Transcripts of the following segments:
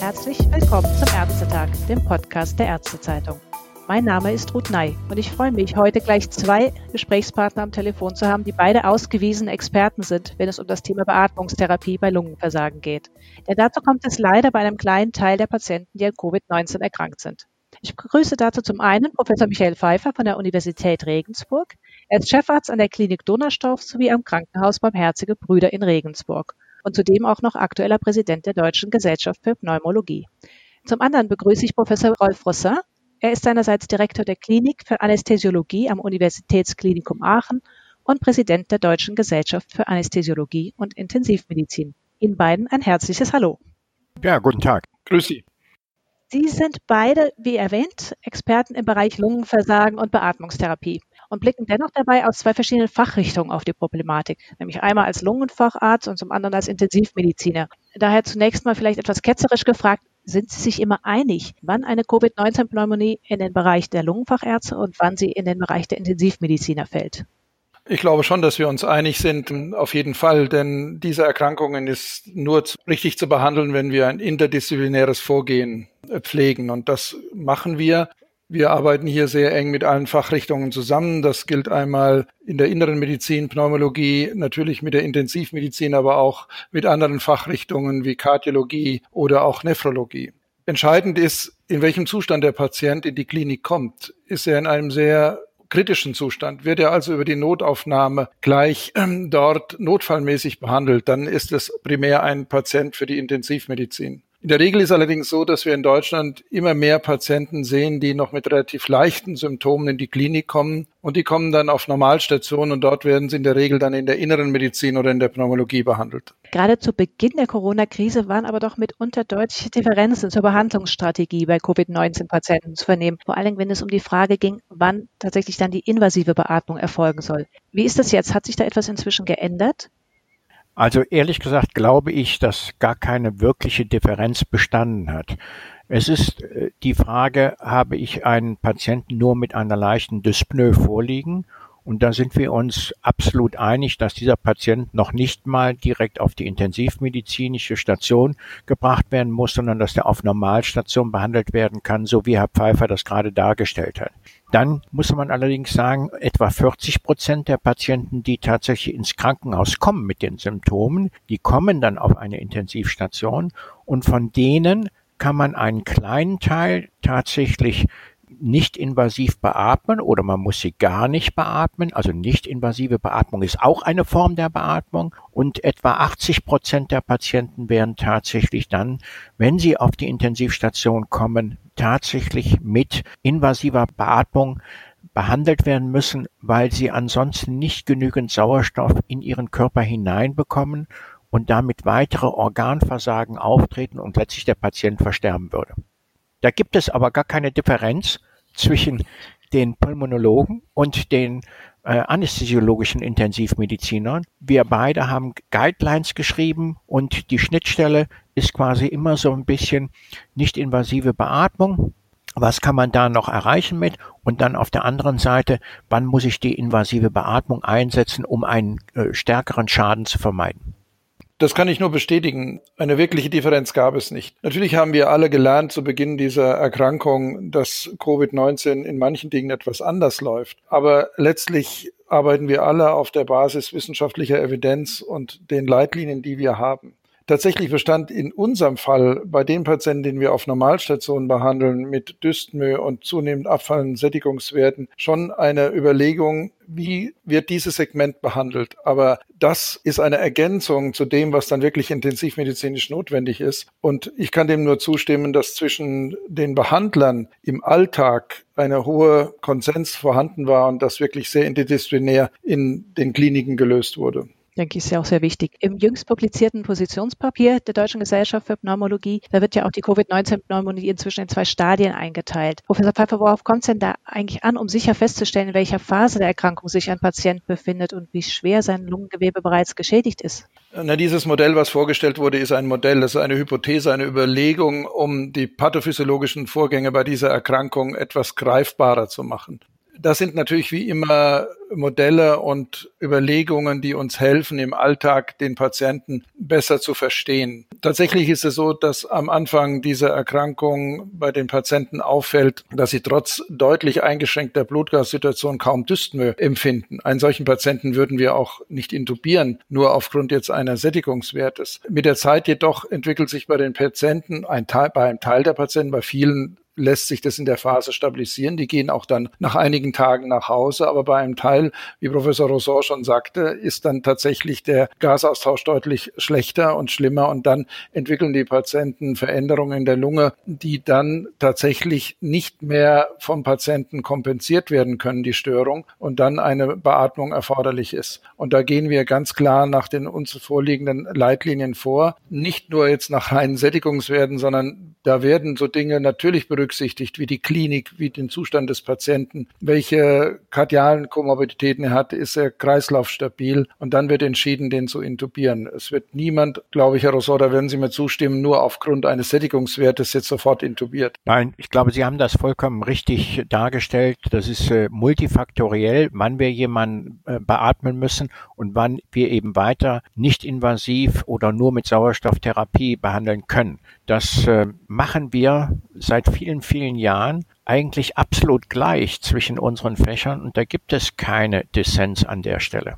Herzlich willkommen zum Ärztetag, dem Podcast der Ärztezeitung. Mein Name ist Ruth Ney und ich freue mich, heute gleich zwei Gesprächspartner am Telefon zu haben, die beide ausgewiesene Experten sind, wenn es um das Thema Beatmungstherapie bei Lungenversagen geht. Denn dazu kommt es leider bei einem kleinen Teil der Patienten, die an Covid-19 erkrankt sind. Ich begrüße dazu zum einen Professor Michael Pfeiffer von der Universität Regensburg. Er ist Chefarzt an der Klinik Donnerstorf sowie am Krankenhaus Barmherzige Brüder in Regensburg und zudem auch noch aktueller Präsident der Deutschen Gesellschaft für Pneumologie. Zum anderen begrüße ich Professor Rolf Rossin. Er ist seinerseits Direktor der Klinik für Anästhesiologie am Universitätsklinikum Aachen und Präsident der Deutschen Gesellschaft für Anästhesiologie und Intensivmedizin. Ihnen beiden ein herzliches Hallo. Ja, guten Tag. Grüß Sie. Sie sind beide, wie erwähnt, Experten im Bereich Lungenversagen und Beatmungstherapie und blicken dennoch dabei aus zwei verschiedenen Fachrichtungen auf die Problematik, nämlich einmal als Lungenfacharzt und zum anderen als Intensivmediziner. Daher zunächst mal vielleicht etwas ketzerisch gefragt, sind Sie sich immer einig, wann eine Covid-19-Pneumonie in den Bereich der Lungenfachärzte und wann sie in den Bereich der Intensivmediziner fällt? Ich glaube schon, dass wir uns einig sind, auf jeden Fall, denn diese Erkrankungen ist nur richtig zu behandeln, wenn wir ein interdisziplinäres Vorgehen pflegen. Und das machen wir. Wir arbeiten hier sehr eng mit allen Fachrichtungen zusammen. Das gilt einmal in der inneren Medizin, Pneumologie, natürlich mit der Intensivmedizin, aber auch mit anderen Fachrichtungen wie Kardiologie oder auch Nephrologie. Entscheidend ist, in welchem Zustand der Patient in die Klinik kommt. Ist er in einem sehr kritischen Zustand, wird er also über die Notaufnahme gleich ähm, dort notfallmäßig behandelt, dann ist es primär ein Patient für die Intensivmedizin. In der Regel ist allerdings so, dass wir in Deutschland immer mehr Patienten sehen, die noch mit relativ leichten Symptomen in die Klinik kommen und die kommen dann auf Normalstationen und dort werden sie in der Regel dann in der inneren Medizin oder in der Pneumologie behandelt. Gerade zu Beginn der Corona-Krise waren aber doch mitunter deutliche Differenzen zur Behandlungsstrategie bei Covid-19-Patienten zu vernehmen, vor allem wenn es um die Frage ging, wann tatsächlich dann die invasive Beatmung erfolgen soll. Wie ist das jetzt? Hat sich da etwas inzwischen geändert? Also ehrlich gesagt glaube ich, dass gar keine wirkliche Differenz bestanden hat. Es ist äh, die Frage, habe ich einen Patienten nur mit einer leichten Dyspnoe vorliegen und da sind wir uns absolut einig, dass dieser Patient noch nicht mal direkt auf die intensivmedizinische Station gebracht werden muss, sondern dass er auf Normalstation behandelt werden kann, so wie Herr Pfeiffer das gerade dargestellt hat. Dann muss man allerdings sagen, etwa 40 Prozent der Patienten, die tatsächlich ins Krankenhaus kommen mit den Symptomen, die kommen dann auf eine Intensivstation und von denen kann man einen kleinen Teil tatsächlich nicht invasiv beatmen oder man muss sie gar nicht beatmen. Also nicht invasive Beatmung ist auch eine Form der Beatmung und etwa 80 Prozent der Patienten werden tatsächlich dann, wenn sie auf die Intensivstation kommen, tatsächlich mit invasiver Beatmung behandelt werden müssen, weil sie ansonsten nicht genügend Sauerstoff in ihren Körper hineinbekommen und damit weitere Organversagen auftreten und letztlich der Patient versterben würde. Da gibt es aber gar keine Differenz zwischen den Pulmonologen und den äh, anästhesiologischen Intensivmedizinern. Wir beide haben Guidelines geschrieben und die Schnittstelle ist quasi immer so ein bisschen nicht invasive Beatmung. Was kann man da noch erreichen mit? Und dann auf der anderen Seite, wann muss ich die invasive Beatmung einsetzen, um einen äh, stärkeren Schaden zu vermeiden? Das kann ich nur bestätigen. Eine wirkliche Differenz gab es nicht. Natürlich haben wir alle gelernt zu Beginn dieser Erkrankung, dass Covid-19 in manchen Dingen etwas anders läuft. Aber letztlich arbeiten wir alle auf der Basis wissenschaftlicher Evidenz und den Leitlinien, die wir haben. Tatsächlich bestand in unserem Fall bei den Patienten, den wir auf Normalstationen behandeln, mit Dyspnoe und zunehmend abfallenden Sättigungswerten, schon eine Überlegung, wie wird dieses Segment behandelt. Aber das ist eine Ergänzung zu dem, was dann wirklich intensivmedizinisch notwendig ist. Und ich kann dem nur zustimmen, dass zwischen den Behandlern im Alltag eine hohe Konsens vorhanden war und das wirklich sehr interdisziplinär in den Kliniken gelöst wurde denke ich, ist ja auch sehr wichtig. Im jüngst publizierten Positionspapier der Deutschen Gesellschaft für Pneumologie, da wird ja auch die Covid-19-Pneumonie inzwischen in zwei Stadien eingeteilt. Professor Pfeiffer, worauf kommt es denn da eigentlich an, um sicher festzustellen, in welcher Phase der Erkrankung sich ein Patient befindet und wie schwer sein Lungengewebe bereits geschädigt ist? Na, dieses Modell, was vorgestellt wurde, ist ein Modell, das ist eine Hypothese, eine Überlegung, um die pathophysiologischen Vorgänge bei dieser Erkrankung etwas greifbarer zu machen. Das sind natürlich wie immer Modelle und Überlegungen, die uns helfen, im Alltag den Patienten besser zu verstehen. Tatsächlich ist es so, dass am Anfang dieser Erkrankung bei den Patienten auffällt, dass sie trotz deutlich eingeschränkter Blutgassituation kaum Dyspnoe empfinden. Einen solchen Patienten würden wir auch nicht intubieren, nur aufgrund jetzt einer Sättigungswertes. Mit der Zeit jedoch entwickelt sich bei den Patienten, ein Teil, bei einem Teil der Patienten, bei vielen lässt sich das in der Phase stabilisieren. Die gehen auch dann nach einigen Tagen nach Hause. Aber bei einem Teil, wie Professor Rousseau schon sagte, ist dann tatsächlich der Gasaustausch deutlich schlechter und schlimmer. Und dann entwickeln die Patienten Veränderungen in der Lunge, die dann tatsächlich nicht mehr vom Patienten kompensiert werden können, die Störung, und dann eine Beatmung erforderlich ist. Und da gehen wir ganz klar nach den uns vorliegenden Leitlinien vor. Nicht nur jetzt nach reinen Sättigungswerten, sondern da werden so Dinge natürlich berücksichtigt, wie die Klinik, wie den Zustand des Patienten, welche kardialen Komorbiditäten er hat, ist er kreislaufstabil und dann wird entschieden, den zu intubieren. Es wird niemand, glaube ich, Herr Rousseau, da werden Sie mir zustimmen, nur aufgrund eines Sättigungswertes jetzt sofort intubiert. Nein, ich glaube, Sie haben das vollkommen richtig dargestellt. Das ist äh, multifaktoriell, wann wir jemanden äh, beatmen müssen und wann wir eben weiter nicht invasiv oder nur mit Sauerstofftherapie behandeln können. Das äh, machen wir seit vielen, vielen Jahren eigentlich absolut gleich zwischen unseren Fächern und da gibt es keine Dissens an der Stelle.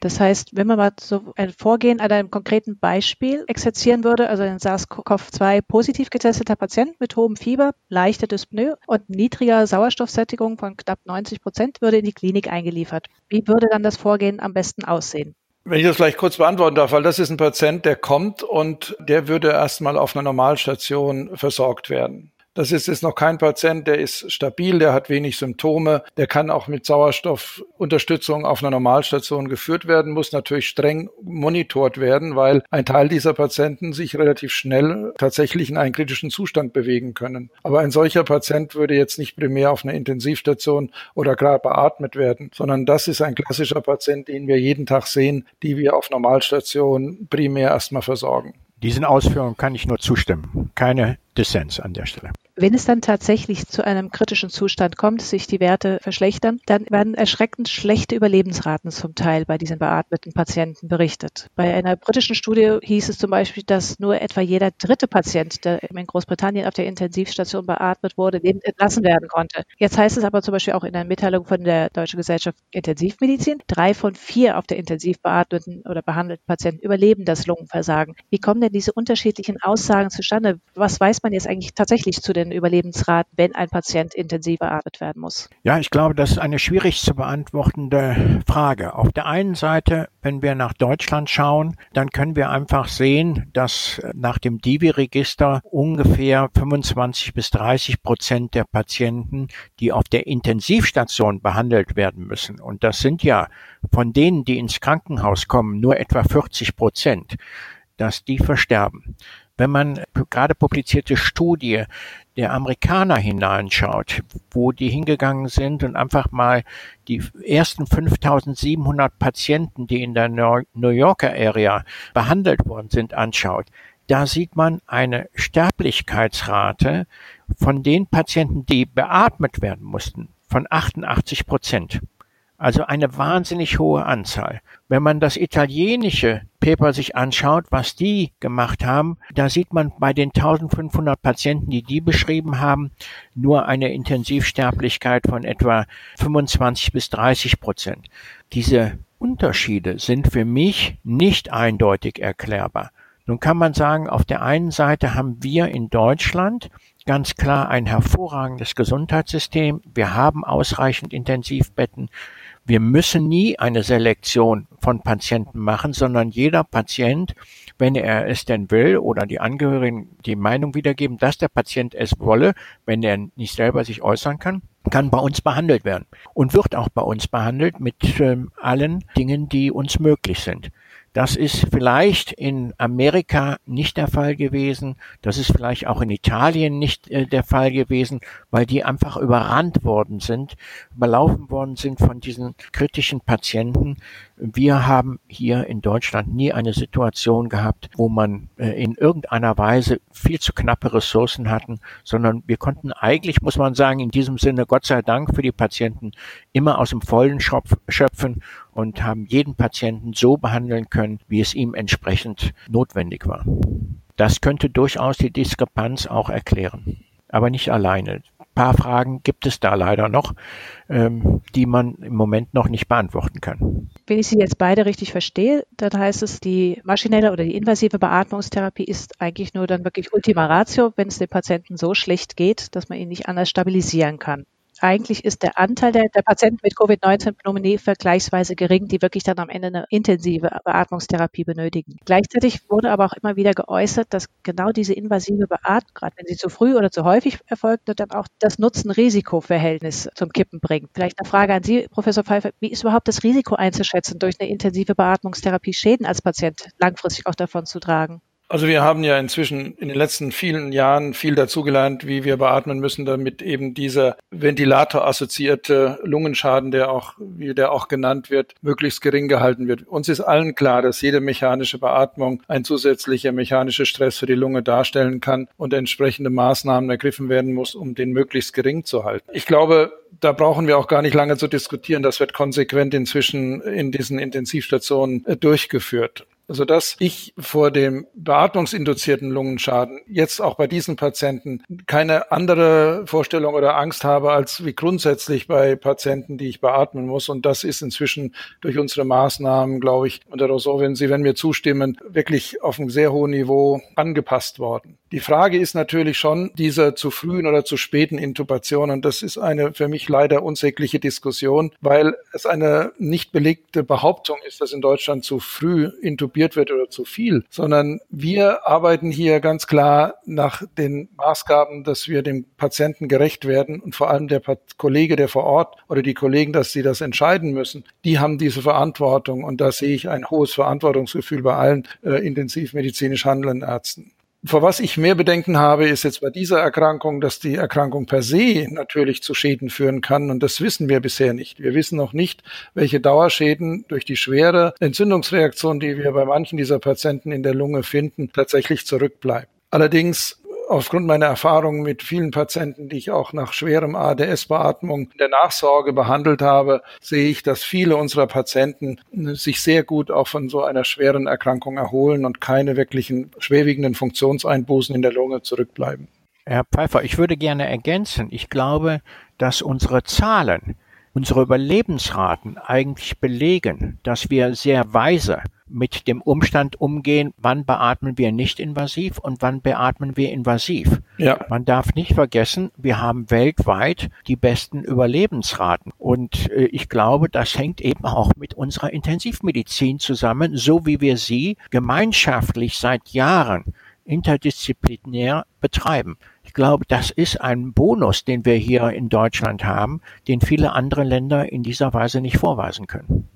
Das heißt, wenn man mal so ein Vorgehen an einem konkreten Beispiel exerzieren würde, also ein SARS-CoV-2 positiv getesteter Patient mit hohem Fieber, leichter Dyspnoe und niedriger Sauerstoffsättigung von knapp 90 Prozent würde in die Klinik eingeliefert. Wie würde dann das Vorgehen am besten aussehen? Wenn ich das vielleicht kurz beantworten darf, weil das ist ein Patient, der kommt und der würde erstmal auf einer Normalstation versorgt werden. Das ist jetzt noch kein Patient, der ist stabil, der hat wenig Symptome, der kann auch mit Sauerstoffunterstützung auf einer Normalstation geführt werden, muss natürlich streng monitort werden, weil ein Teil dieser Patienten sich relativ schnell tatsächlich in einen kritischen Zustand bewegen können. Aber ein solcher Patient würde jetzt nicht primär auf einer Intensivstation oder gerade beatmet werden, sondern das ist ein klassischer Patient, den wir jeden Tag sehen, die wir auf Normalstation primär erstmal versorgen. Diesen Ausführungen kann ich nur zustimmen. Keine Dissens an der Stelle. Wenn es dann tatsächlich zu einem kritischen Zustand kommt, sich die Werte verschlechtern, dann werden erschreckend schlechte Überlebensraten zum Teil bei diesen beatmeten Patienten berichtet. Bei einer britischen Studie hieß es zum Beispiel, dass nur etwa jeder dritte Patient, der in Großbritannien auf der Intensivstation beatmet wurde, lebend entlassen werden konnte. Jetzt heißt es aber zum Beispiel auch in einer Mitteilung von der Deutschen Gesellschaft Intensivmedizin, drei von vier auf der intensiv beatmeten oder behandelten Patienten überleben das Lungenversagen. Wie kommen denn diese unterschiedlichen Aussagen zustande? Was weiß man jetzt eigentlich tatsächlich zu den den Überlebensraten, wenn ein Patient intensiv beatmet werden muss? Ja, ich glaube, das ist eine schwierig zu beantwortende Frage. Auf der einen Seite, wenn wir nach Deutschland schauen, dann können wir einfach sehen, dass nach dem Divi-Register ungefähr 25 bis 30 Prozent der Patienten, die auf der Intensivstation behandelt werden müssen, und das sind ja von denen, die ins Krankenhaus kommen, nur etwa 40 Prozent, dass die versterben. Wenn man gerade publizierte Studie der Amerikaner hineinschaut, wo die hingegangen sind und einfach mal die ersten 5700 Patienten, die in der New Yorker Area behandelt worden sind, anschaut, da sieht man eine Sterblichkeitsrate von den Patienten, die beatmet werden mussten, von 88 Prozent. Also eine wahnsinnig hohe Anzahl. Wenn man das italienische Paper sich anschaut, was die gemacht haben, da sieht man bei den 1500 Patienten, die die beschrieben haben, nur eine Intensivsterblichkeit von etwa 25 bis 30 Prozent. Diese Unterschiede sind für mich nicht eindeutig erklärbar. Nun kann man sagen, auf der einen Seite haben wir in Deutschland ganz klar ein hervorragendes Gesundheitssystem. Wir haben ausreichend Intensivbetten. Wir müssen nie eine Selektion von Patienten machen, sondern jeder Patient, wenn er es denn will oder die Angehörigen die Meinung wiedergeben, dass der Patient es wolle, wenn er nicht selber sich äußern kann, kann bei uns behandelt werden und wird auch bei uns behandelt mit äh, allen Dingen, die uns möglich sind. Das ist vielleicht in Amerika nicht der Fall gewesen. Das ist vielleicht auch in Italien nicht äh, der Fall gewesen, weil die einfach überrannt worden sind, überlaufen worden sind von diesen kritischen Patienten. Wir haben hier in Deutschland nie eine Situation gehabt, wo man äh, in irgendeiner Weise viel zu knappe Ressourcen hatten, sondern wir konnten eigentlich, muss man sagen, in diesem Sinne Gott sei Dank für die Patienten immer aus dem Vollen schöpfen und haben jeden Patienten so behandeln können, wie es ihm entsprechend notwendig war. Das könnte durchaus die Diskrepanz auch erklären, aber nicht alleine paar Fragen gibt es da leider noch, ähm, die man im Moment noch nicht beantworten kann. Wenn ich Sie jetzt beide richtig verstehe, dann heißt es, die maschinelle oder die invasive Beatmungstherapie ist eigentlich nur dann wirklich Ultima Ratio, wenn es dem Patienten so schlecht geht, dass man ihn nicht anders stabilisieren kann eigentlich ist der Anteil der, der Patienten mit Covid-19-Pneumonie vergleichsweise gering, die wirklich dann am Ende eine intensive Beatmungstherapie benötigen. Gleichzeitig wurde aber auch immer wieder geäußert, dass genau diese invasive Beatmung, gerade wenn sie zu früh oder zu häufig erfolgt, dann auch das Nutzen-Risiko-Verhältnis zum Kippen bringt. Vielleicht eine Frage an Sie, Professor Pfeiffer. Wie ist überhaupt das Risiko einzuschätzen, durch eine intensive Beatmungstherapie Schäden als Patient langfristig auch davon zu tragen? Also wir haben ja inzwischen in den letzten vielen Jahren viel dazugelernt, wie wir beatmen müssen, damit eben dieser ventilatorassoziierte Lungenschaden, der auch, wie der auch genannt wird, möglichst gering gehalten wird. Uns ist allen klar, dass jede mechanische Beatmung ein zusätzlicher mechanischer Stress für die Lunge darstellen kann und entsprechende Maßnahmen ergriffen werden muss, um den möglichst gering zu halten. Ich glaube, da brauchen wir auch gar nicht lange zu diskutieren. Das wird konsequent inzwischen in diesen Intensivstationen äh, durchgeführt sodass ich vor dem beatmungsinduzierten Lungenschaden jetzt auch bei diesen Patienten keine andere Vorstellung oder Angst habe, als wie grundsätzlich bei Patienten, die ich beatmen muss. Und das ist inzwischen durch unsere Maßnahmen, glaube ich, und Herr Rousseau, wenn Sie, wenn mir zustimmen, wirklich auf einem sehr hohen Niveau angepasst worden. Die Frage ist natürlich schon dieser zu frühen oder zu späten Intubation. Und das ist eine für mich leider unsägliche Diskussion, weil es eine nicht belegte Behauptung ist, dass in Deutschland zu früh intubiert wird oder zu viel, sondern wir arbeiten hier ganz klar nach den Maßgaben, dass wir dem Patienten gerecht werden und vor allem der Kollege, der vor Ort oder die Kollegen, dass sie das entscheiden müssen, die haben diese Verantwortung. Und da sehe ich ein hohes Verantwortungsgefühl bei allen äh, intensivmedizinisch handelnden Ärzten. Vor was ich mehr Bedenken habe, ist jetzt bei dieser Erkrankung, dass die Erkrankung per se natürlich zu Schäden führen kann. Und das wissen wir bisher nicht. Wir wissen noch nicht, welche Dauerschäden durch die schwere Entzündungsreaktion, die wir bei manchen dieser Patienten in der Lunge finden, tatsächlich zurückbleiben. Allerdings aufgrund meiner Erfahrungen mit vielen Patienten, die ich auch nach schwerem ADS-Beatmung der Nachsorge behandelt habe, sehe ich, dass viele unserer Patienten sich sehr gut auch von so einer schweren Erkrankung erholen und keine wirklichen schwerwiegenden Funktionseinbußen in der Lunge zurückbleiben. Herr Pfeiffer, ich würde gerne ergänzen. Ich glaube, dass unsere Zahlen, unsere Überlebensraten eigentlich belegen, dass wir sehr weise mit dem Umstand umgehen, wann beatmen wir nicht invasiv und wann beatmen wir invasiv. Ja. Man darf nicht vergessen, wir haben weltweit die besten Überlebensraten. Und äh, ich glaube, das hängt eben auch mit unserer Intensivmedizin zusammen, so wie wir sie gemeinschaftlich seit Jahren interdisziplinär betreiben. Ich glaube, das ist ein Bonus, den wir hier in Deutschland haben, den viele andere Länder in dieser Weise nicht vorweisen können.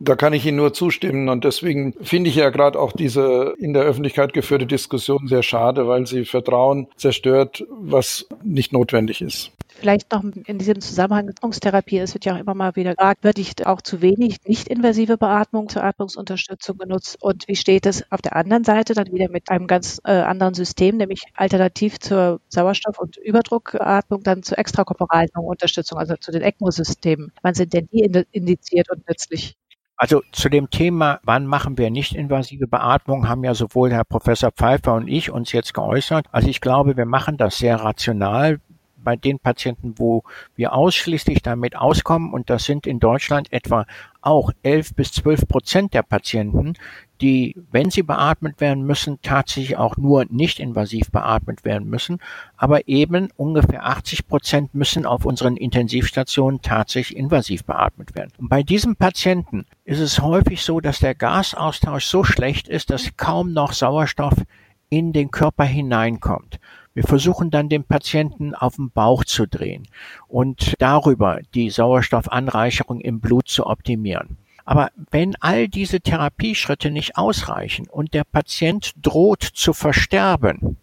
Da kann ich Ihnen nur zustimmen und deswegen finde ich ja gerade auch diese in der Öffentlichkeit geführte Diskussion sehr schade, weil sie Vertrauen zerstört, was nicht notwendig ist. Vielleicht noch in diesem Zusammenhang Atmungstherapie. Es wird ja auch immer mal wieder gefragt, wird auch zu wenig nicht-invasive Beatmung zur Atmungsunterstützung genutzt? Und wie steht es auf der anderen Seite dann wieder mit einem ganz äh, anderen System, nämlich alternativ zur Sauerstoff- und Überdruckatmung, dann zur extrakorporalen Unterstützung, also zu den ECMO-Systemen? Wann sind denn die indiziert und nützlich? Also zu dem Thema, wann machen wir nicht invasive Beatmung, haben ja sowohl Herr Professor Pfeiffer und ich uns jetzt geäußert. Also ich glaube, wir machen das sehr rational bei den Patienten, wo wir ausschließlich damit auskommen, und das sind in Deutschland etwa auch 11 bis 12 Prozent der Patienten, die, wenn sie beatmet werden müssen, tatsächlich auch nur nicht invasiv beatmet werden müssen. Aber eben ungefähr 80 Prozent müssen auf unseren Intensivstationen tatsächlich invasiv beatmet werden. Und bei diesen Patienten ist es häufig so, dass der Gasaustausch so schlecht ist, dass kaum noch Sauerstoff in den Körper hineinkommt. Wir versuchen dann den Patienten auf den Bauch zu drehen und darüber die Sauerstoffanreicherung im Blut zu optimieren. Aber wenn all diese Therapieschritte nicht ausreichen und der Patient droht zu versterben,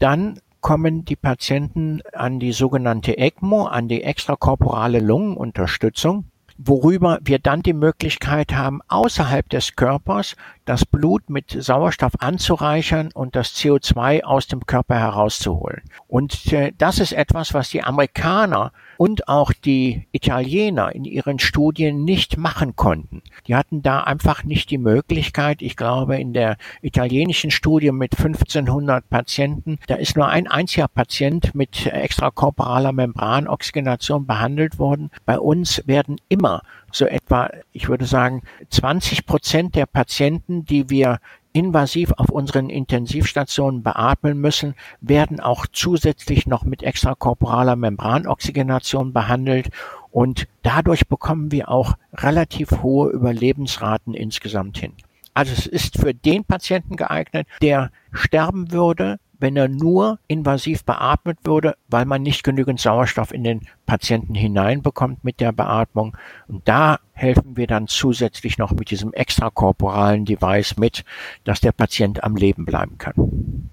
dann kommen die Patienten an die sogenannte ECMO, an die extrakorporale Lungenunterstützung. Worüber wir dann die Möglichkeit haben, außerhalb des Körpers das Blut mit Sauerstoff anzureichern und das CO2 aus dem Körper herauszuholen. Und äh, das ist etwas, was die Amerikaner und auch die Italiener in ihren Studien nicht machen konnten. Die hatten da einfach nicht die Möglichkeit. Ich glaube, in der italienischen Studie mit 1500 Patienten, da ist nur ein einziger Patient mit extrakorporaler Membranoxygenation behandelt worden. Bei uns werden immer so etwa, ich würde sagen, 20 Prozent der Patienten, die wir invasiv auf unseren Intensivstationen beatmen müssen, werden auch zusätzlich noch mit extrakorporaler Membranoxygenation behandelt und dadurch bekommen wir auch relativ hohe Überlebensraten insgesamt hin. Also es ist für den Patienten geeignet, der sterben würde, wenn er nur invasiv beatmet würde, weil man nicht genügend Sauerstoff in den Patienten hineinbekommt mit der Beatmung. Und da helfen wir dann zusätzlich noch mit diesem extrakorporalen Device mit, dass der Patient am Leben bleiben kann.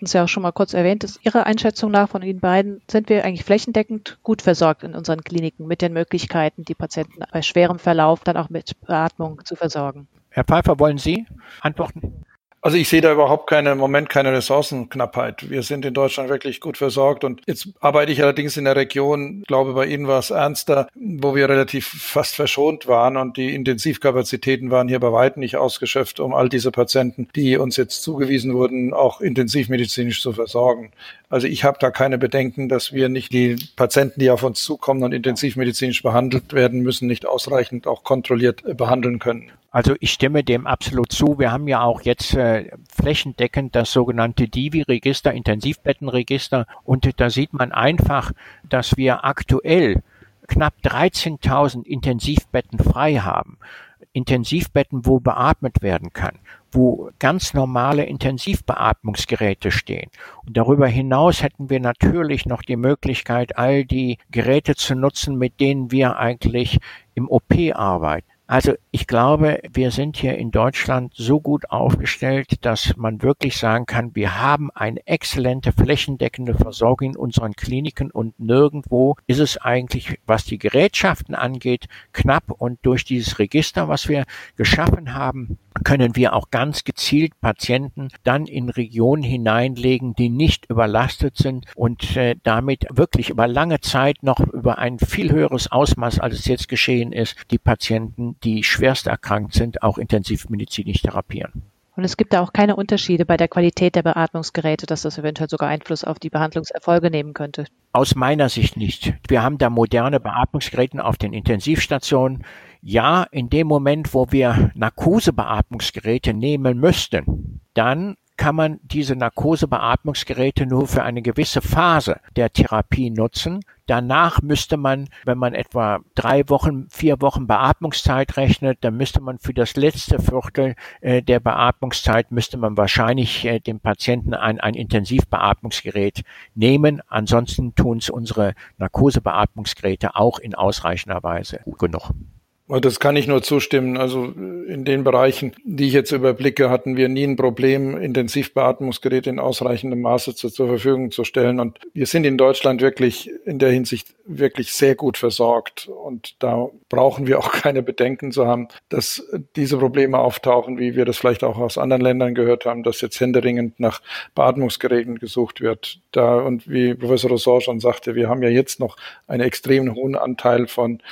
Das ist ja auch schon mal kurz erwähnt, ist Ihrer Einschätzung nach von Ihnen beiden, sind wir eigentlich flächendeckend gut versorgt in unseren Kliniken mit den Möglichkeiten, die Patienten bei schwerem Verlauf dann auch mit Beatmung zu versorgen? Herr Pfeiffer, wollen Sie antworten? Also ich sehe da überhaupt keine im Moment keine Ressourcenknappheit. Wir sind in Deutschland wirklich gut versorgt und jetzt arbeite ich allerdings in der Region, glaube bei Ihnen war es ernster, wo wir relativ fast verschont waren und die Intensivkapazitäten waren hier bei weitem nicht ausgeschöpft, um all diese Patienten, die uns jetzt zugewiesen wurden, auch intensivmedizinisch zu versorgen. Also ich habe da keine Bedenken, dass wir nicht die Patienten, die auf uns zukommen und intensivmedizinisch behandelt werden müssen, nicht ausreichend auch kontrolliert behandeln können. Also ich stimme dem absolut zu. Wir haben ja auch jetzt äh, flächendeckend das sogenannte Divi-Register, Intensivbettenregister. Und da sieht man einfach, dass wir aktuell knapp 13.000 Intensivbetten frei haben. Intensivbetten, wo beatmet werden kann, wo ganz normale Intensivbeatmungsgeräte stehen. Und darüber hinaus hätten wir natürlich noch die Möglichkeit, all die Geräte zu nutzen, mit denen wir eigentlich im OP arbeiten. Also ich glaube, wir sind hier in Deutschland so gut aufgestellt, dass man wirklich sagen kann, wir haben eine exzellente flächendeckende Versorgung in unseren Kliniken und nirgendwo ist es eigentlich, was die Gerätschaften angeht, knapp. Und durch dieses Register, was wir geschaffen haben, können wir auch ganz gezielt Patienten dann in Regionen hineinlegen, die nicht überlastet sind und äh, damit wirklich über lange Zeit noch über ein viel höheres Ausmaß, als es jetzt geschehen ist, die Patienten, die schwerst erkrankt sind, auch intensivmedizinisch therapieren. Und es gibt da auch keine Unterschiede bei der Qualität der Beatmungsgeräte, dass das eventuell sogar Einfluss auf die Behandlungserfolge nehmen könnte. Aus meiner Sicht nicht. Wir haben da moderne Beatmungsgeräte auf den Intensivstationen. Ja, in dem Moment, wo wir Narkosebeatmungsgeräte nehmen müssten, dann kann man diese Narkosebeatmungsgeräte nur für eine gewisse Phase der Therapie nutzen. Danach müsste man, wenn man etwa drei Wochen, vier Wochen Beatmungszeit rechnet, dann müsste man für das letzte Viertel äh, der Beatmungszeit müsste man wahrscheinlich äh, dem Patienten ein, ein Intensivbeatmungsgerät nehmen. Ansonsten tun es unsere Narkosebeatmungsgeräte auch in ausreichender Weise genug. Das kann ich nur zustimmen. Also in den Bereichen, die ich jetzt überblicke, hatten wir nie ein Problem, Intensivbeatmungsgeräte in ausreichendem Maße zu, zur Verfügung zu stellen. Und wir sind in Deutschland wirklich in der Hinsicht wirklich sehr gut versorgt. Und da brauchen wir auch keine Bedenken zu haben, dass diese Probleme auftauchen, wie wir das vielleicht auch aus anderen Ländern gehört haben, dass jetzt händeringend nach Beatmungsgeräten gesucht wird. Da, und wie Professor Rosor schon sagte, wir haben ja jetzt noch einen extrem hohen Anteil von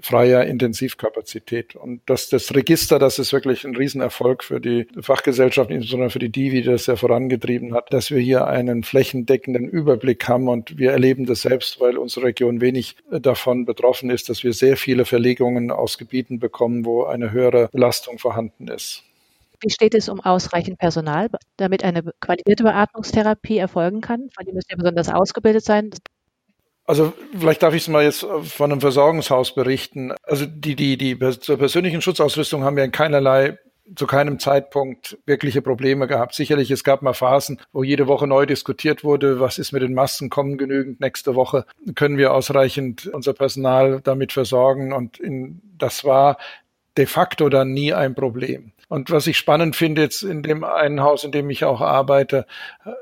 freier Intensivkapazität. Und das, das Register, das ist wirklich ein Riesenerfolg für die Fachgesellschaft, insbesondere für die DIVI, die das ja vorangetrieben hat, dass wir hier einen flächendeckenden Überblick haben und wir erleben das selbst, weil unsere Region wenig davon betroffen ist, dass wir sehr viele Verlegungen aus Gebieten bekommen, wo eine höhere Belastung vorhanden ist. Wie steht es um ausreichend Personal, damit eine qualifizierte Beatmungstherapie erfolgen kann? Weil die müssen ja besonders ausgebildet sein. Also vielleicht darf ich es mal jetzt von einem Versorgungshaus berichten. Also die, die, die zur persönlichen Schutzausrüstung haben wir in keinerlei zu keinem Zeitpunkt wirkliche Probleme gehabt. Sicherlich, es gab mal Phasen, wo jede Woche neu diskutiert wurde, was ist mit den Masken, kommen genügend nächste Woche, können wir ausreichend unser Personal damit versorgen und in, das war de facto dann nie ein Problem. Und was ich spannend finde, jetzt in dem einen Haus, in dem ich auch arbeite,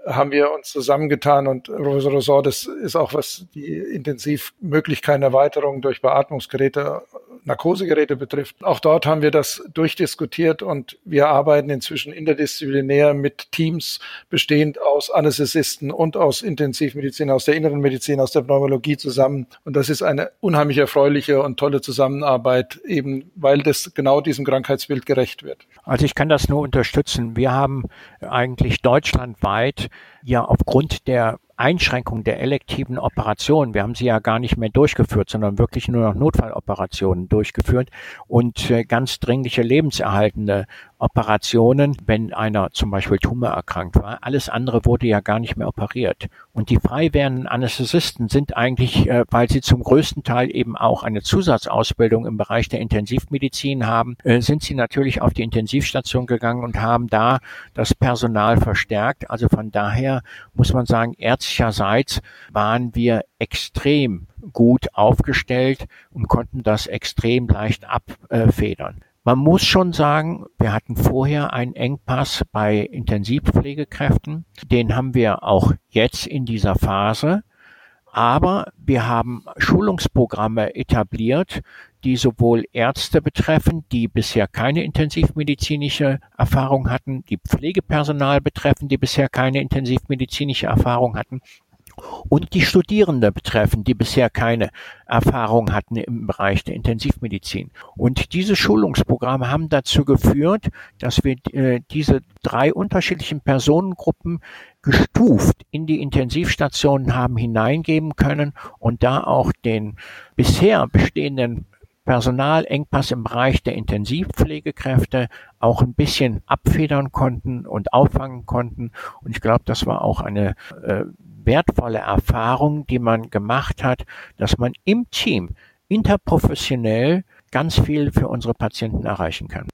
haben wir uns zusammengetan und Professor Rosor, das ist auch was die Intensivmöglichkeiten Erweiterung durch Beatmungsgeräte Narkosegeräte betrifft. Auch dort haben wir das durchdiskutiert und wir arbeiten inzwischen interdisziplinär mit Teams bestehend aus Anästhesisten und aus Intensivmedizin, aus der inneren Medizin, aus der Pneumologie zusammen. Und das ist eine unheimlich erfreuliche und tolle Zusammenarbeit, eben weil das genau diesem Krankheitsbild gerecht wird. Also ich kann das nur unterstützen. Wir haben eigentlich deutschlandweit ja aufgrund der Einschränkung der elektiven Operationen, wir haben sie ja gar nicht mehr durchgeführt, sondern wirklich nur noch Notfalloperationen durchgeführt und äh, ganz dringliche lebenserhaltende Operationen, wenn einer zum Beispiel Tumor erkrankt war. Alles andere wurde ja gar nicht mehr operiert. Und die frei werdenden Anästhesisten sind eigentlich, äh, weil sie zum größten Teil eben auch eine Zusatzausbildung im Bereich der Intensivmedizin haben, äh, sind sie natürlich auf die Intensivstation gegangen und haben da das Personal verstärkt. Also von daher muss man sagen, ärztlicherseits waren wir extrem gut aufgestellt und konnten das extrem leicht abfedern. Man muss schon sagen, wir hatten vorher einen Engpass bei Intensivpflegekräften. Den haben wir auch jetzt in dieser Phase. Aber wir haben Schulungsprogramme etabliert, die sowohl Ärzte betreffen, die bisher keine intensivmedizinische Erfahrung hatten, die Pflegepersonal betreffen, die bisher keine intensivmedizinische Erfahrung hatten, und die Studierende betreffen, die bisher keine Erfahrung hatten im Bereich der Intensivmedizin. Und diese Schulungsprogramme haben dazu geführt, dass wir äh, diese drei unterschiedlichen Personengruppen gestuft in die Intensivstationen haben hineingeben können und da auch den bisher bestehenden Personalengpass im Bereich der Intensivpflegekräfte auch ein bisschen abfedern konnten und auffangen konnten. Und ich glaube, das war auch eine äh, wertvolle Erfahrung, die man gemacht hat, dass man im Team interprofessionell ganz viel für unsere Patienten erreichen kann.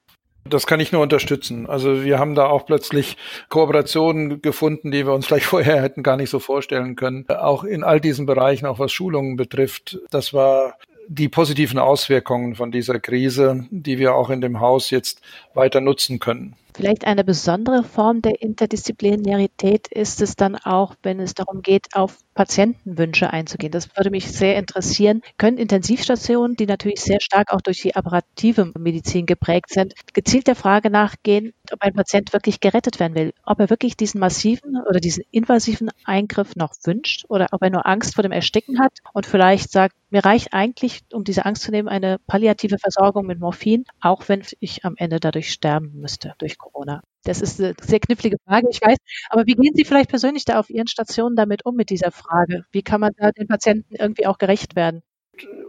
Das kann ich nur unterstützen. Also wir haben da auch plötzlich Kooperationen gefunden, die wir uns vielleicht vorher hätten gar nicht so vorstellen können. Auch in all diesen Bereichen, auch was Schulungen betrifft. Das war die positiven Auswirkungen von dieser Krise, die wir auch in dem Haus jetzt weiter nutzen können. Vielleicht eine besondere Form der Interdisziplinarität ist es dann auch, wenn es darum geht, auf Patientenwünsche einzugehen. Das würde mich sehr interessieren. Können Intensivstationen, die natürlich sehr stark auch durch die apparative Medizin geprägt sind, gezielt der Frage nachgehen, ob ein Patient wirklich gerettet werden will, ob er wirklich diesen massiven oder diesen invasiven Eingriff noch wünscht oder ob er nur Angst vor dem Ersticken hat und vielleicht sagt, mir reicht eigentlich, um diese Angst zu nehmen, eine palliative Versorgung mit Morphin, auch wenn ich am Ende dadurch sterben müsste durch Corona. Das ist eine sehr knifflige Frage, ich weiß. Aber wie gehen Sie vielleicht persönlich da auf Ihren Stationen damit um mit dieser Frage? Wie kann man da den Patienten irgendwie auch gerecht werden?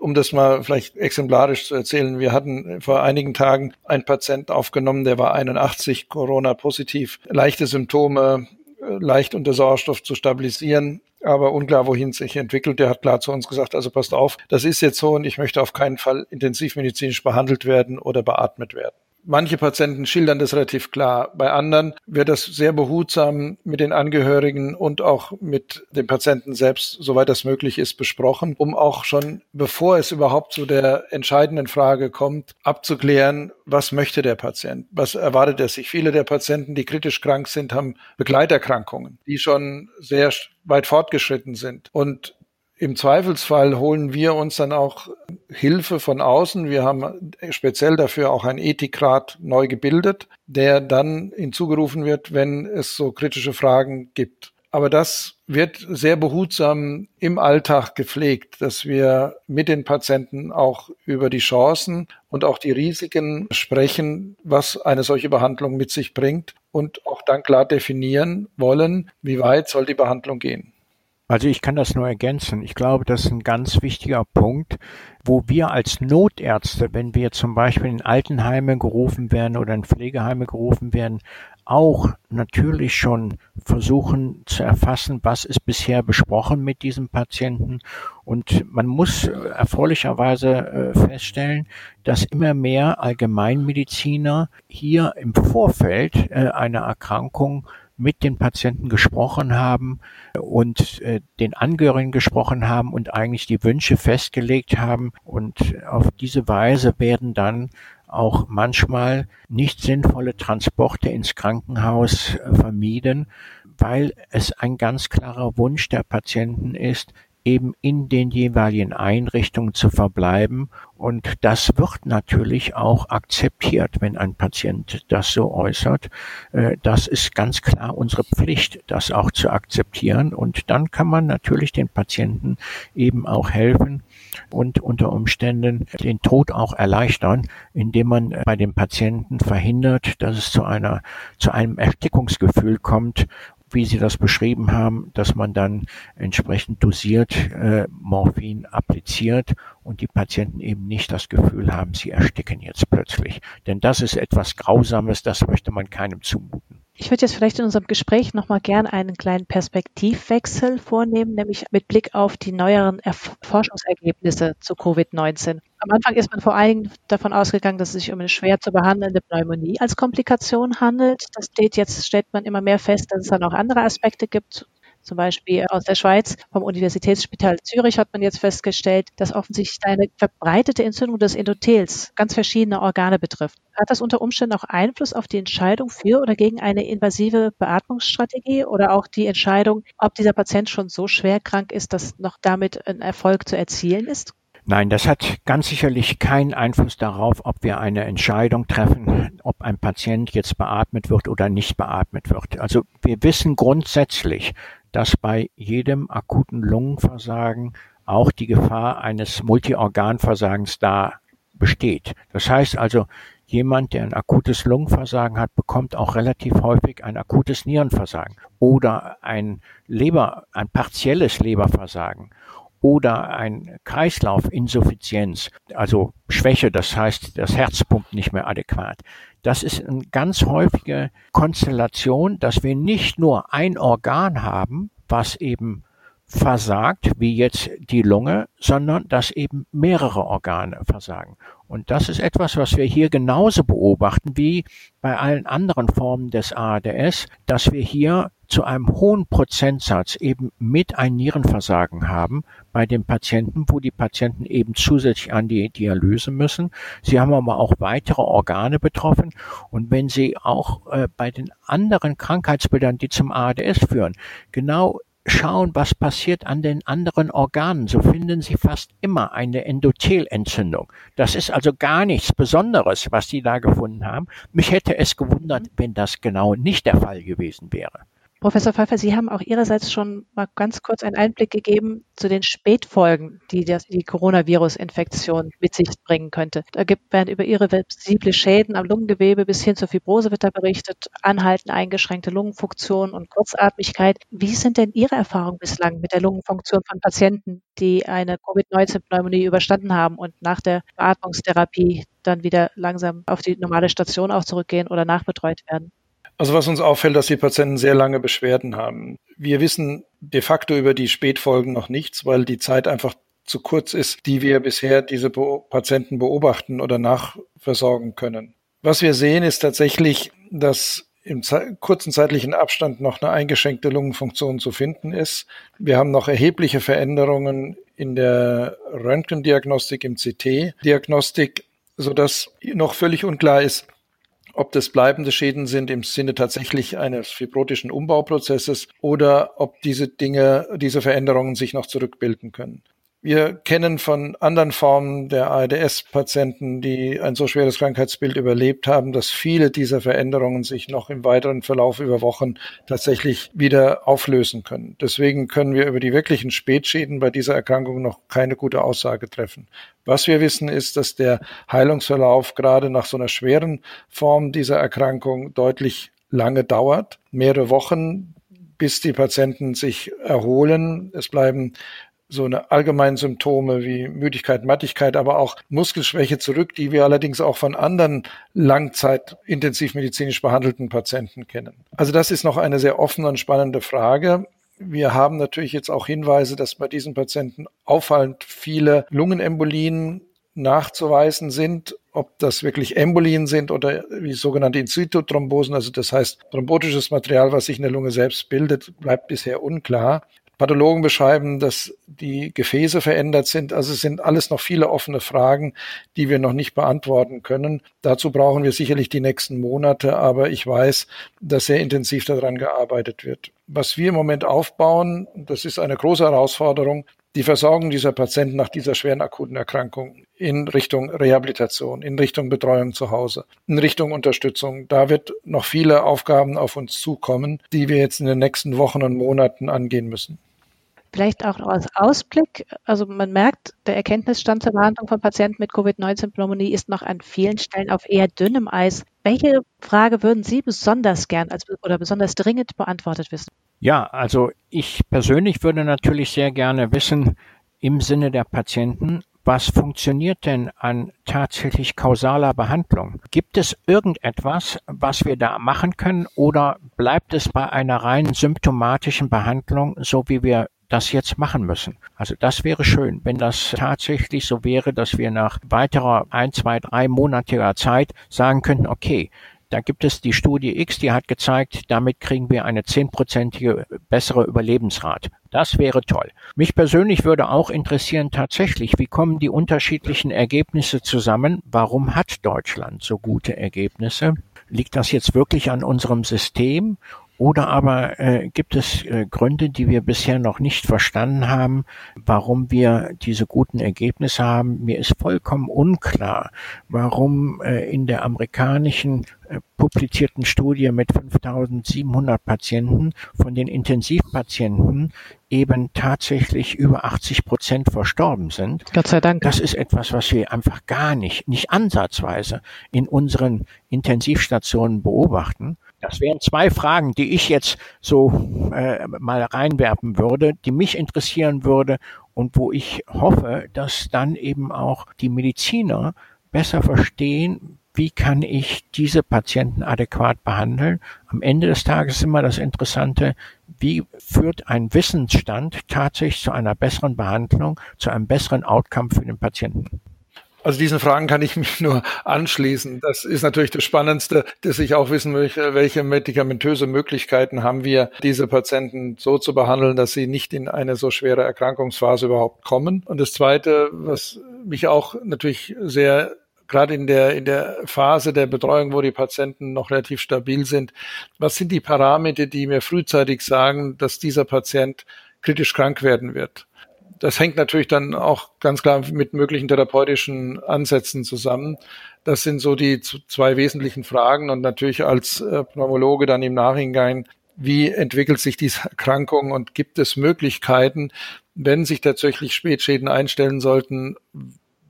Um das mal vielleicht exemplarisch zu erzählen, wir hatten vor einigen Tagen einen Patienten aufgenommen, der war 81, Corona-positiv, leichte Symptome, äh, leicht unter Sauerstoff zu stabilisieren, aber unklar, wohin es sich entwickelt. Der hat klar zu uns gesagt, also passt auf, das ist jetzt so und ich möchte auf keinen Fall intensivmedizinisch behandelt werden oder beatmet werden. Manche Patienten schildern das relativ klar. Bei anderen wird das sehr behutsam mit den Angehörigen und auch mit dem Patienten selbst, soweit das möglich ist, besprochen, um auch schon, bevor es überhaupt zu der entscheidenden Frage kommt, abzuklären, was möchte der Patient? Was erwartet er sich? Viele der Patienten, die kritisch krank sind, haben Begleiterkrankungen, die schon sehr weit fortgeschritten sind. Und im Zweifelsfall holen wir uns dann auch Hilfe von außen. Wir haben speziell dafür auch einen Ethikrat neu gebildet, der dann hinzugerufen wird, wenn es so kritische Fragen gibt. Aber das wird sehr behutsam im Alltag gepflegt, dass wir mit den Patienten auch über die Chancen und auch die Risiken sprechen, was eine solche Behandlung mit sich bringt und auch dann klar definieren wollen, wie weit soll die Behandlung gehen. Also ich kann das nur ergänzen. Ich glaube, das ist ein ganz wichtiger Punkt, wo wir als Notärzte, wenn wir zum Beispiel in Altenheime gerufen werden oder in Pflegeheime gerufen werden, auch natürlich schon versuchen zu erfassen, was ist bisher besprochen mit diesem Patienten. Und man muss erfreulicherweise äh, feststellen, dass immer mehr Allgemeinmediziner hier im Vorfeld äh, einer Erkrankung mit den Patienten gesprochen haben und äh, den Angehörigen gesprochen haben und eigentlich die Wünsche festgelegt haben. Und auf diese Weise werden dann auch manchmal nicht sinnvolle Transporte ins Krankenhaus äh, vermieden, weil es ein ganz klarer Wunsch der Patienten ist, eben in den jeweiligen Einrichtungen zu verbleiben. Und das wird natürlich auch akzeptiert, wenn ein Patient das so äußert. Äh, das ist ganz klar unsere Pflicht, das auch zu akzeptieren. Und dann kann man natürlich den Patienten eben auch helfen und unter Umständen den Tod auch erleichtern, indem man bei dem Patienten verhindert, dass es zu einer, zu einem Erstickungsgefühl kommt wie Sie das beschrieben haben, dass man dann entsprechend dosiert äh, Morphin appliziert und die Patienten eben nicht das Gefühl haben, sie ersticken jetzt plötzlich. Denn das ist etwas Grausames, das möchte man keinem zumuten. Ich würde jetzt vielleicht in unserem Gespräch nochmal gern einen kleinen Perspektivwechsel vornehmen, nämlich mit Blick auf die neueren Forschungsergebnisse zu Covid-19. Am Anfang ist man vor allem davon ausgegangen, dass es sich um eine schwer zu behandelnde Pneumonie als Komplikation handelt. Das steht jetzt, stellt man immer mehr fest, dass es dann auch andere Aspekte gibt, zum Beispiel aus der Schweiz vom Universitätsspital Zürich hat man jetzt festgestellt, dass offensichtlich eine verbreitete Entzündung des Endothels ganz verschiedene Organe betrifft. Hat das unter Umständen auch Einfluss auf die Entscheidung für oder gegen eine invasive Beatmungsstrategie oder auch die Entscheidung, ob dieser Patient schon so schwer krank ist, dass noch damit ein Erfolg zu erzielen ist? Nein, das hat ganz sicherlich keinen Einfluss darauf, ob wir eine Entscheidung treffen, ob ein Patient jetzt beatmet wird oder nicht beatmet wird. Also wir wissen grundsätzlich, dass bei jedem akuten Lungenversagen auch die Gefahr eines Multiorganversagens da besteht. Das heißt also, jemand, der ein akutes Lungenversagen hat, bekommt auch relativ häufig ein akutes Nierenversagen oder ein Leber, ein partielles Leberversagen oder ein Kreislaufinsuffizienz, also Schwäche, das heißt, das Herz pumpt nicht mehr adäquat. Das ist eine ganz häufige Konstellation, dass wir nicht nur ein Organ haben, was eben versagt, wie jetzt die Lunge, sondern dass eben mehrere Organe versagen. Und das ist etwas, was wir hier genauso beobachten wie bei allen anderen Formen des ARDS, dass wir hier zu einem hohen Prozentsatz eben mit ein Nierenversagen haben bei den Patienten, wo die Patienten eben zusätzlich an die Dialyse müssen. Sie haben aber auch weitere Organe betroffen. Und wenn Sie auch äh, bei den anderen Krankheitsbildern, die zum ARDS führen, genau schauen, was passiert an den anderen Organen, so finden Sie fast immer eine Endothelentzündung. Das ist also gar nichts Besonderes, was Sie da gefunden haben. Mich hätte es gewundert, wenn das genau nicht der Fall gewesen wäre. Professor Pfeiffer, Sie haben auch Ihrerseits schon mal ganz kurz einen Einblick gegeben zu den Spätfolgen, die die Coronavirus-Infektion mit sich bringen könnte. Da gibt, werden über irreversible Schäden am Lungengewebe bis hin zur Fibrose wird da berichtet, anhaltend eingeschränkte Lungenfunktion und Kurzatmigkeit. Wie sind denn Ihre Erfahrungen bislang mit der Lungenfunktion von Patienten, die eine Covid-19-Pneumonie überstanden haben und nach der Beatmungstherapie dann wieder langsam auf die normale Station auch zurückgehen oder nachbetreut werden? Also was uns auffällt, dass die Patienten sehr lange Beschwerden haben. Wir wissen de facto über die Spätfolgen noch nichts, weil die Zeit einfach zu kurz ist, die wir bisher diese Patienten beobachten oder nachversorgen können. Was wir sehen, ist tatsächlich, dass im kurzen zeitlichen Abstand noch eine eingeschränkte Lungenfunktion zu finden ist. Wir haben noch erhebliche Veränderungen in der Röntgendiagnostik, im CT-Diagnostik, so dass noch völlig unklar ist, ob das bleibende Schäden sind im Sinne tatsächlich eines fibrotischen Umbauprozesses oder ob diese Dinge, diese Veränderungen sich noch zurückbilden können. Wir kennen von anderen Formen der ARDS-Patienten, die ein so schweres Krankheitsbild überlebt haben, dass viele dieser Veränderungen sich noch im weiteren Verlauf über Wochen tatsächlich wieder auflösen können. Deswegen können wir über die wirklichen Spätschäden bei dieser Erkrankung noch keine gute Aussage treffen. Was wir wissen, ist, dass der Heilungsverlauf gerade nach so einer schweren Form dieser Erkrankung deutlich lange dauert, mehrere Wochen, bis die Patienten sich erholen. Es bleiben so eine allgemeinen Symptome wie Müdigkeit, Mattigkeit, aber auch Muskelschwäche zurück, die wir allerdings auch von anderen Langzeit intensivmedizinisch behandelten Patienten kennen. Also das ist noch eine sehr offene und spannende Frage. Wir haben natürlich jetzt auch Hinweise, dass bei diesen Patienten auffallend viele Lungenembolien nachzuweisen sind. Ob das wirklich Embolien sind oder wie sogenannte In-situ-Thrombosen, also das heißt thrombotisches Material, was sich in der Lunge selbst bildet, bleibt bisher unklar. Pathologen beschreiben, dass die Gefäße verändert sind. Also es sind alles noch viele offene Fragen, die wir noch nicht beantworten können. Dazu brauchen wir sicherlich die nächsten Monate, aber ich weiß, dass sehr intensiv daran gearbeitet wird. Was wir im Moment aufbauen, das ist eine große Herausforderung, die Versorgung dieser Patienten nach dieser schweren akuten Erkrankung in Richtung Rehabilitation, in Richtung Betreuung zu Hause, in Richtung Unterstützung. Da wird noch viele Aufgaben auf uns zukommen, die wir jetzt in den nächsten Wochen und Monaten angehen müssen. Vielleicht auch als Ausblick. Also man merkt, der Erkenntnisstand zur Behandlung von Patienten mit Covid-19-Pneumonie ist noch an vielen Stellen auf eher dünnem Eis. Welche Frage würden Sie besonders gern als, oder besonders dringend beantwortet wissen? Ja, also ich persönlich würde natürlich sehr gerne wissen, im Sinne der Patienten, was funktioniert denn an tatsächlich kausaler Behandlung? Gibt es irgendetwas, was wir da machen können oder bleibt es bei einer rein symptomatischen Behandlung, so wie wir das jetzt machen müssen. Also das wäre schön, wenn das tatsächlich so wäre, dass wir nach weiterer ein, zwei, drei monatiger Zeit sagen könnten, okay, da gibt es die Studie X, die hat gezeigt, damit kriegen wir eine zehnprozentige bessere Überlebensrate. Das wäre toll. Mich persönlich würde auch interessieren tatsächlich, wie kommen die unterschiedlichen Ergebnisse zusammen? Warum hat Deutschland so gute Ergebnisse? Liegt das jetzt wirklich an unserem System oder aber äh, gibt es äh, Gründe, die wir bisher noch nicht verstanden haben, warum wir diese guten Ergebnisse haben? Mir ist vollkommen unklar, warum äh, in der amerikanischen äh, publizierten Studie mit 5700 Patienten von den Intensivpatienten eben tatsächlich über 80 Prozent verstorben sind. Gott sei Dank. Das ist etwas, was wir einfach gar nicht, nicht ansatzweise in unseren Intensivstationen beobachten. Das wären zwei Fragen, die ich jetzt so äh, mal reinwerfen würde, die mich interessieren würde und wo ich hoffe, dass dann eben auch die Mediziner besser verstehen, wie kann ich diese Patienten adäquat behandeln. Am Ende des Tages ist immer das Interessante, wie führt ein Wissensstand tatsächlich zu einer besseren Behandlung, zu einem besseren Outcome für den Patienten. Also diesen Fragen kann ich mich nur anschließen. Das ist natürlich das Spannendste, dass ich auch wissen möchte, welche medikamentöse Möglichkeiten haben wir, diese Patienten so zu behandeln, dass sie nicht in eine so schwere Erkrankungsphase überhaupt kommen. Und das Zweite, was mich auch natürlich sehr gerade in der, in der Phase der Betreuung, wo die Patienten noch relativ stabil sind, was sind die Parameter, die mir frühzeitig sagen, dass dieser Patient kritisch krank werden wird? Das hängt natürlich dann auch ganz klar mit möglichen therapeutischen Ansätzen zusammen. Das sind so die zwei wesentlichen Fragen und natürlich als äh, Pneumologe dann im Nachhinein, wie entwickelt sich diese Erkrankung und gibt es Möglichkeiten, wenn sich tatsächlich Spätschäden einstellen sollten,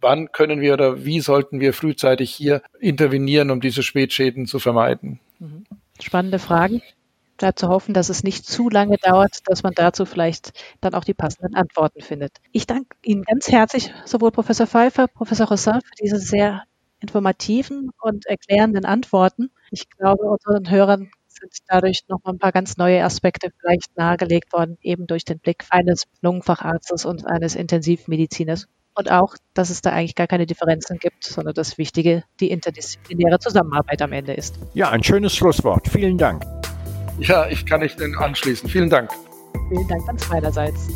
wann können wir oder wie sollten wir frühzeitig hier intervenieren, um diese Spätschäden zu vermeiden? Mhm. Spannende Fragen da zu hoffen, dass es nicht zu lange dauert, dass man dazu vielleicht dann auch die passenden Antworten findet. Ich danke Ihnen ganz herzlich, sowohl Professor Pfeiffer, Professor Rossin, für diese sehr informativen und erklärenden Antworten. Ich glaube, unseren Hörern sind dadurch noch ein paar ganz neue Aspekte vielleicht nahegelegt worden, eben durch den Blick eines Lungenfacharztes und eines Intensivmediziners. Und auch, dass es da eigentlich gar keine Differenzen gibt, sondern das Wichtige die interdisziplinäre Zusammenarbeit am Ende ist. Ja, ein schönes Schlusswort. Vielen Dank. Ja, ich kann nicht anschließen. Vielen Dank. Vielen Dank ganz meinerseits.